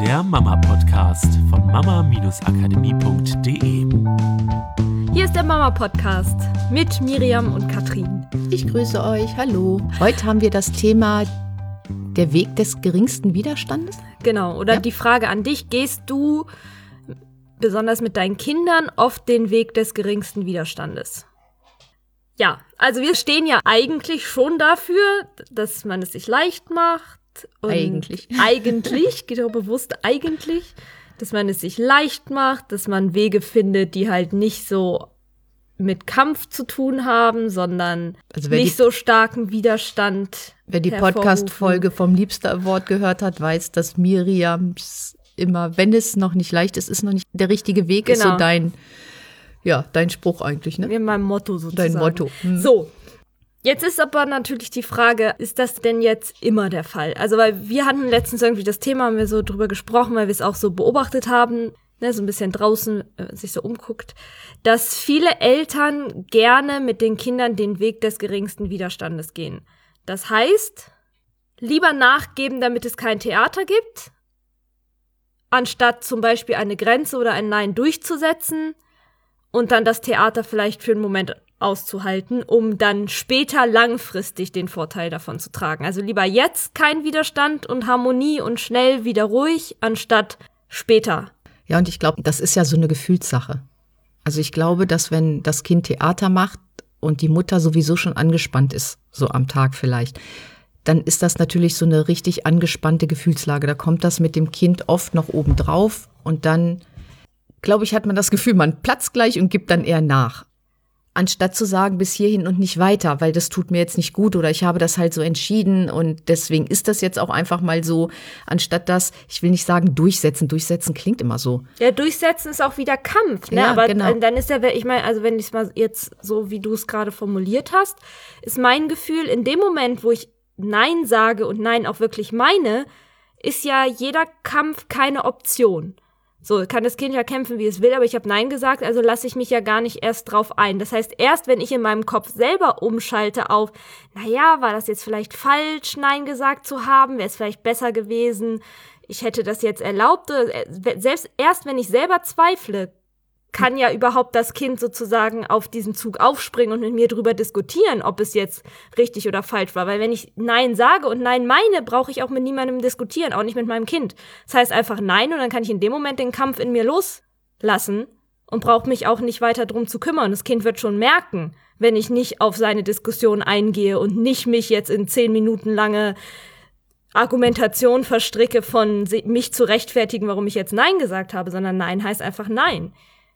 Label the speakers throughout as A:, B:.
A: der Mama-Podcast von mama-akademie.de.
B: Hier ist der Mama-Podcast mit Miriam und Katrin.
C: Ich grüße euch, hallo. Heute haben wir das Thema der Weg des geringsten Widerstandes.
B: Genau, oder
C: Ja.
B: die Frage an dich, gehst du besonders mit deinen Kindern oft den Weg des geringsten Widerstandes? Ja, also wir stehen ja eigentlich schon dafür, dass man es sich leicht macht.
C: Eigentlich.
B: Eigentlich, geht auch bewusst eigentlich, dass man es sich leicht macht, dass man Wege findet, die halt nicht so mit Kampf zu tun haben, sondern
C: Also
B: nicht
C: die-
B: so starken Widerstand.
C: Wer die. Podcast-Folge vom Liebster Award gehört hat, weiß, dass Miriams immer, wenn es noch nicht leicht ist, ist noch nicht der richtige Weg, ist so
B: Genau.
C: dein, ja, dein Spruch eigentlich, ne?
B: Wie mein Motto sozusagen.
C: Dein Motto. Hm.
B: So. Jetzt ist aber natürlich die Frage, ist das denn jetzt immer der Fall? Also, weil wir hatten letztens irgendwie das Thema, haben wir so drüber gesprochen, weil wir es auch so beobachtet haben, ne, so ein bisschen draußen äh, sich so umguckt, dass viele Eltern gerne mit den Kindern den Weg des geringsten Widerstandes gehen. Das heißt, lieber nachgeben, damit es kein Theater gibt, anstatt zum Beispiel eine Grenze oder ein Nein durchzusetzen, und dann das Theater vielleicht für einen Moment auszuhalten, um dann später langfristig den Vorteil davon zu tragen. Also lieber jetzt kein Widerstand und Harmonie und schnell wieder ruhig, anstatt später.
C: Ja, und ich glaube, das ist ja so eine Gefühlssache. Also ich glaube, dass wenn das Kind Theater macht und die Mutter sowieso schon angespannt ist, so am Tag vielleicht, dann ist das natürlich so eine richtig angespannte Gefühlslage. Da kommt das mit dem Kind oft noch oben drauf und dann, glaube ich, hat man das Gefühl, man platzt gleich und gibt dann eher nach. Anstatt zu sagen, bis hierhin und nicht weiter, weil das tut mir jetzt nicht gut oder ich habe das halt so entschieden und deswegen ist das jetzt auch einfach mal so, anstatt das, ich will nicht sagen durchsetzen, durchsetzen klingt immer so.
B: Ja, durchsetzen ist auch wieder Kampf, ne?
C: Ja,
B: Aber
C: genau.
B: dann ist ja, ich meine, also wenn ich es mal jetzt so, wie du es gerade formuliert hast, ist mein Gefühl, in dem Moment, wo ich Nein sage und Nein auch wirklich meine, ist ja jeder Kampf keine Option. So kann das Kind ja kämpfen, wie es will, aber ich habe Nein gesagt, also lasse ich mich ja gar nicht erst drauf ein. Das heißt, erst wenn ich in meinem Kopf selber umschalte auf, naja, war das jetzt vielleicht falsch, Nein gesagt zu haben, wäre es vielleicht besser gewesen, ich hätte das jetzt erlaubt, äh, selbst erst wenn ich selber zweifle, kann ja überhaupt das Kind sozusagen auf diesen Zug aufspringen und mit mir drüber diskutieren, ob es jetzt richtig oder falsch war. Weil wenn ich Nein sage und Nein meine, brauche ich auch mit niemandem diskutieren, auch nicht mit meinem Kind. Das heißt einfach Nein und dann kann ich in dem Moment den Kampf in mir loslassen und brauche mich auch nicht weiter drum zu kümmern. Das Kind wird schon merken, wenn ich nicht auf seine Diskussion eingehe und nicht mich jetzt in zehn Minuten lange Argumentation verstricke von mich zu rechtfertigen, warum ich jetzt Nein gesagt habe, sondern Nein heißt einfach Nein.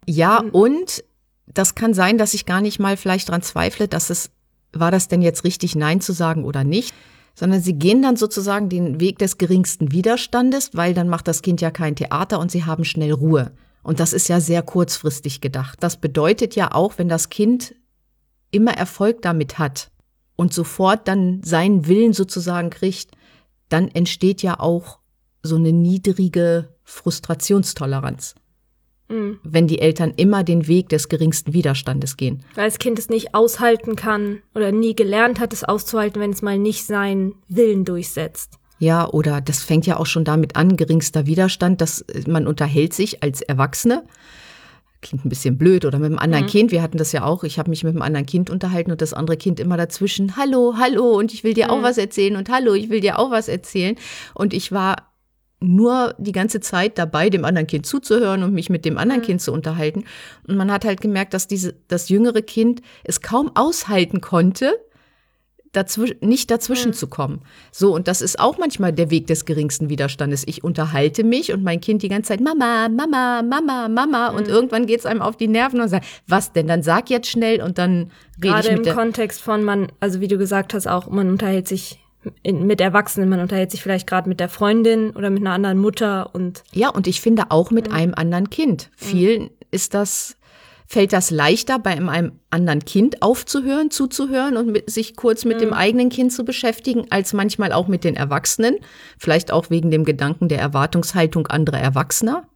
C: Ja, und das kann sein, dass ich gar nicht mal vielleicht dran zweifle, dass es, war das denn jetzt richtig, Nein zu sagen oder nicht? Sondern sie gehen dann sozusagen den Weg des geringsten Widerstandes, weil dann macht das Kind ja kein Theater und sie haben schnell Ruhe. Und das ist ja sehr kurzfristig gedacht. Das bedeutet ja auch, wenn das Kind immer Erfolg damit hat und sofort dann seinen Willen sozusagen kriegt, dann entsteht ja auch so eine niedrige Frustrationstoleranz
B: Mhm.
C: wenn die Eltern immer den Weg des geringsten Widerstandes gehen.
B: Weil das Kind es nicht aushalten kann oder nie gelernt hat, es auszuhalten, wenn es mal nicht seinen Willen durchsetzt.
C: Ja, oder das fängt ja auch schon damit an, geringster Widerstand, dass äh, man unterhält sich als Erwachsene. Klingt ein bisschen blöd oder mit einem anderen Kind. Wir hatten das ja auch. Ich habe mich mit einem anderen Kind unterhalten und das andere Kind immer dazwischen. Hallo, hallo und ich will dir auch was erzählen und hallo, ich will dir auch was erzählen. Und ich war nur die ganze Zeit dabei, dem anderen Kind zuzuhören und mich mit dem anderen Kind zu unterhalten. Und man hat halt gemerkt, dass diese, das jüngere Kind es kaum aushalten konnte, dazwischen, nicht dazwischen zu kommen. So, und das ist auch manchmal der Weg des geringsten Widerstandes. Ich unterhalte mich und mein Kind die ganze Zeit, Mama, Mama, Mama, Mama. Und irgendwann geht's einem auf die Nerven und sagt, was denn? Dann sag jetzt schnell und dann rede
B: Gerade
C: ich
B: im
C: mit der.
B: Kontext von man, also wie du gesagt hast, auch man unterhält sich in, mit Erwachsenen, man unterhält sich vielleicht gerade mit der Freundin oder mit einer anderen Mutter und
C: Ja, und ich finde auch mit einem anderen Kind. Vielen ist das, fällt das leichter, bei einem anderen Kind aufzuhören, zuzuhören und mit, sich kurz mit dem eigenen Kind zu beschäftigen, als manchmal auch mit den Erwachsenen. Vielleicht auch wegen dem Gedanken der Erwartungshaltung anderer Erwachsener.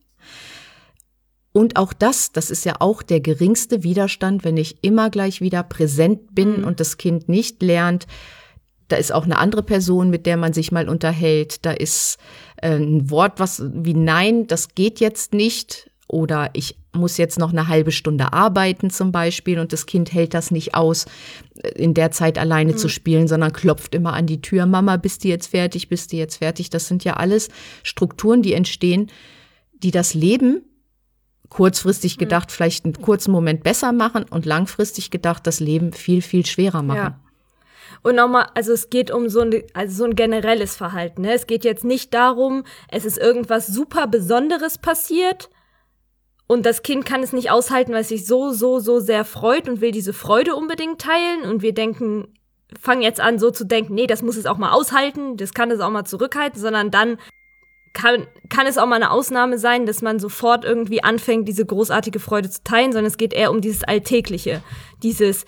C: Und auch das, das ist ja auch der geringste Widerstand, wenn ich immer gleich wieder präsent bin und das Kind nicht lernt, Da ist auch eine andere Person, mit der man sich mal unterhält. Da ist äh, ein Wort, was wie Nein, das geht jetzt nicht. Oder ich muss jetzt noch eine halbe Stunde arbeiten zum Beispiel und das Kind hält das nicht aus, in der Zeit alleine mhm. zu spielen, sondern klopft immer an die Tür. Mama, bist du jetzt fertig? Bist du jetzt fertig? Das sind ja alles Strukturen, die entstehen, die das Leben kurzfristig mhm. gedacht vielleicht einen kurzen Moment besser machen und langfristig gedacht das Leben viel, viel schwerer machen. Ja.
B: Und nochmal, also es geht um so ein, also so ein generelles Verhalten. Ne? Es geht jetzt nicht darum, es ist irgendwas super Besonderes passiert und das Kind kann es nicht aushalten, weil es sich so, so, so sehr freut und will diese Freude unbedingt teilen. Und wir denken, fangen jetzt an, so zu denken, nee, das muss es auch mal aushalten, das kann es auch mal zurückhalten, sondern dann kann, kann es auch mal eine Ausnahme sein, dass man sofort irgendwie anfängt, diese großartige Freude zu teilen, sondern es geht eher um dieses Alltägliche, dieses,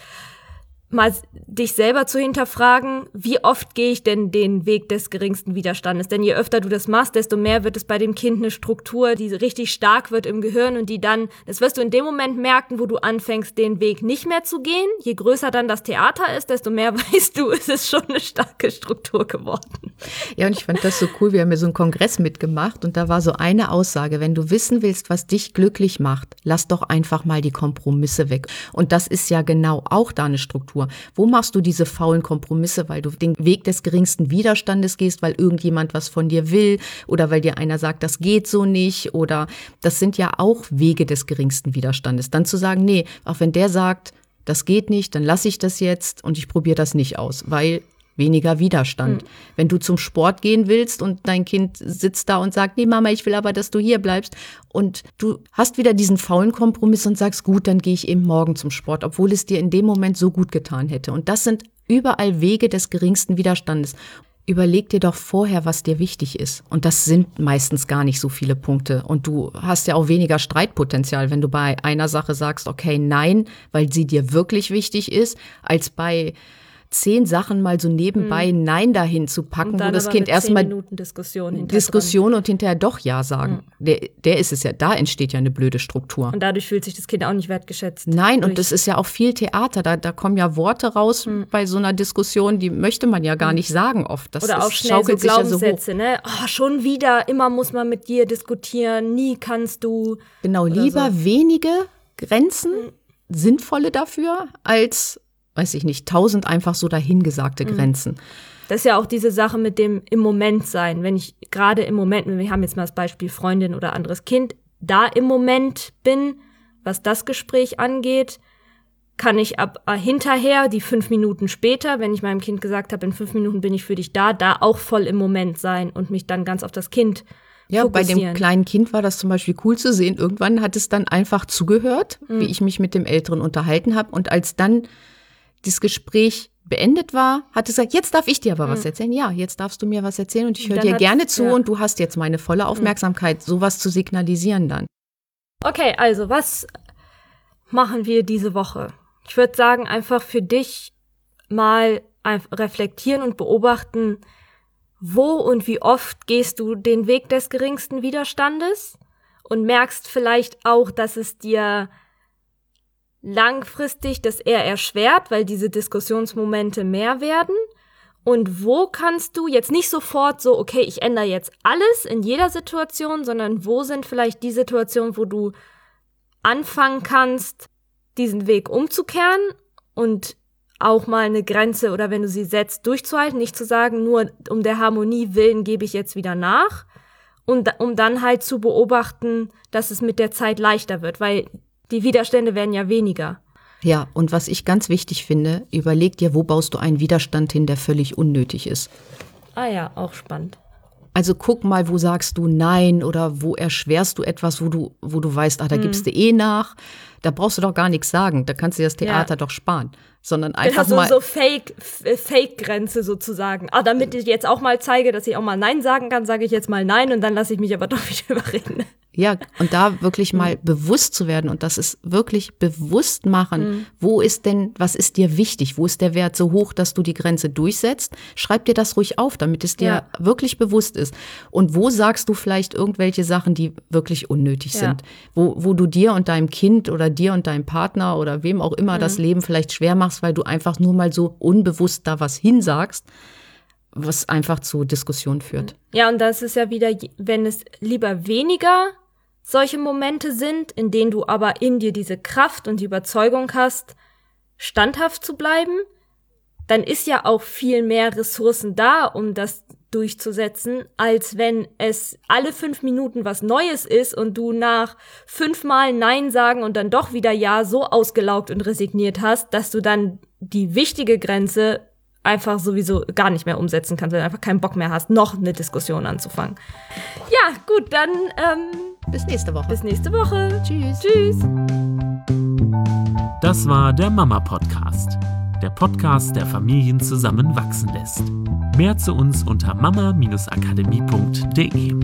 B: mal dich selber zu hinterfragen, wie oft gehe ich denn den Weg des geringsten Widerstandes? Denn je öfter du das machst, desto mehr wird es bei dem Kind eine Struktur, die richtig stark wird im Gehirn und die dann, das wirst du in dem Moment merken, wo du anfängst, den Weg nicht mehr zu gehen. Je größer dann das Theater ist, desto mehr weißt du, es ist schon eine starke Struktur geworden.
C: Ja, und ich fand das so cool. Wir haben ja so einen Kongress mitgemacht und da war so eine Aussage, wenn du wissen willst, was dich glücklich macht, lass doch einfach mal die Kompromisse weg. Und das ist ja genau auch da eine Struktur. Wo machst du diese faulen Kompromisse, weil du den Weg des geringsten Widerstandes gehst, weil irgendjemand was von dir will oder weil dir einer sagt, das geht so nicht oder das sind ja auch Wege des geringsten Widerstandes. Dann zu sagen, nee, auch wenn der sagt, das geht nicht, dann lasse ich das jetzt und ich probiere das nicht aus, weil weniger Widerstand. Mhm. Wenn du zum Sport gehen willst und dein Kind sitzt da und sagt, nee Mama, ich will aber, dass du hier bleibst und du hast wieder diesen faulen Kompromiss und sagst, gut, dann gehe ich eben morgen zum Sport, obwohl es dir in dem Moment so gut getan hätte. Und das sind überall Wege des geringsten Widerstandes. Überleg dir doch vorher, was dir wichtig ist. Und das sind meistens gar nicht so viele Punkte. Und du hast ja auch weniger Streitpotenzial, wenn du bei einer Sache sagst, okay, nein, weil sie dir wirklich wichtig ist, als bei zehn Sachen mal so nebenbei mhm. Nein dahin zu packen, wo das Kind erstmal
B: Diskussion,
C: Diskussion und hinterher doch Ja sagen. Mhm. Der, der ist es ja, da entsteht ja eine blöde Struktur.
B: Und dadurch fühlt sich das Kind auch nicht wertgeschätzt.
C: Nein, und das ist ja auch viel Theater. Da, da kommen ja Worte raus mhm. bei so einer Diskussion, die möchte man ja gar mhm. nicht sagen oft. Das
B: Oder auch ist, schnell so Glaubenssätze, ja so ne? Oh, schon wieder, immer muss man mit dir diskutieren, nie kannst du.
C: Genau, lieber so. wenige Grenzen, mhm. sinnvolle dafür, als weiß ich nicht, tausend einfach so dahingesagte mhm. Grenzen.
B: Das ist ja auch diese Sache mit dem im Moment sein. Wenn ich gerade im Moment, wir haben jetzt mal das Beispiel Freundin oder anderes Kind, da im Moment bin, was das Gespräch angeht, kann ich ab äh, hinterher, die fünf Minuten später, wenn ich meinem Kind gesagt habe, in fünf Minuten bin ich für dich da, da auch voll im Moment sein und mich dann ganz auf das Kind
C: ja, bei dem kleinen Kind war das zum Beispiel cool zu sehen. Irgendwann hat es dann einfach zugehört, mhm. wie ich mich mit dem Älteren unterhalten habe. Und als dann das Gespräch beendet war, hat es gesagt, jetzt darf ich dir aber was hm. erzählen. Ja, jetzt darfst du mir was erzählen und ich höre dir gerne zu ja. und du hast jetzt meine volle hm. Aufmerksamkeit, sowas zu signalisieren dann.
B: Okay, also was machen wir diese Woche? Ich würde sagen, einfach für dich mal reflektieren und beobachten, wo und wie oft gehst du den Weg des geringsten Widerstandes und merkst vielleicht auch, dass es dir langfristig das eher erschwert, weil diese Diskussionsmomente mehr werden? Und wo kannst du jetzt nicht sofort so, okay, ich ändere jetzt alles in jeder Situation, sondern wo sind vielleicht die Situationen, wo du anfangen kannst, diesen Weg umzukehren und auch mal eine Grenze oder wenn du sie setzt, durchzuhalten, nicht zu sagen, nur um der Harmonie willen gebe ich jetzt wieder nach und um dann halt zu beobachten, dass es mit der Zeit leichter wird, weil die Widerstände werden ja weniger.
C: Ja, und was ich ganz wichtig finde, überleg dir, wo baust du einen Widerstand hin, der völlig unnötig ist.
B: Ah ja, auch spannend.
C: Also guck mal, wo sagst du Nein oder wo erschwerst du etwas, wo du, wo du weißt, ah, da hm. gibst du eh nach. Da brauchst du doch gar nichts sagen. Da kannst du dir das Theater ja. doch sparen. Sondern einfach
B: also
C: mal.
B: so Fake, Fake-Grenze sozusagen. Ah, damit ich jetzt auch mal zeige, dass ich auch mal Nein sagen kann, sage ich jetzt mal Nein und dann lasse ich mich aber doch wieder überreden.
C: Ja, und da wirklich mal bewusst zu werden und das ist wirklich bewusst machen. Wo ist denn, was ist dir wichtig? Wo ist der Wert so hoch, dass du die Grenze durchsetzt? Schreib dir das ruhig auf, damit es dir
B: Ja.
C: wirklich bewusst ist. Und wo sagst du vielleicht irgendwelche Sachen, die wirklich unnötig
B: Ja.
C: sind? Wo, wo du dir und deinem Kind oder dir und deinem Partner oder wem auch immer das Leben vielleicht schwer machst, weil du einfach nur mal so unbewusst da was hinsagst, was einfach zu Diskussionen führt.
B: Ja, und das ist ja wieder, wenn es lieber weniger solche Momente sind, in denen du aber in dir diese Kraft und die Überzeugung hast, standhaft zu bleiben, dann ist ja auch viel mehr Ressourcen da, um das durchzusetzen, als wenn es alle fünf Minuten was Neues ist und du nach fünfmal Nein sagen und dann doch wieder Ja so ausgelaugt und resigniert hast, dass du dann die wichtige Grenze einfach sowieso gar nicht mehr umsetzen kannst, weil du einfach keinen Bock mehr hast, noch eine Diskussion anzufangen. Ja, gut, dann ähm,
C: Bis nächste Woche.
B: bis nächste Woche.
C: Tschüss.
B: Tschüss.
A: Das war der Mama Podcast, der Podcast, der Familien zusammenwachsen lässt. Mehr zu uns unter mama-akademie.de.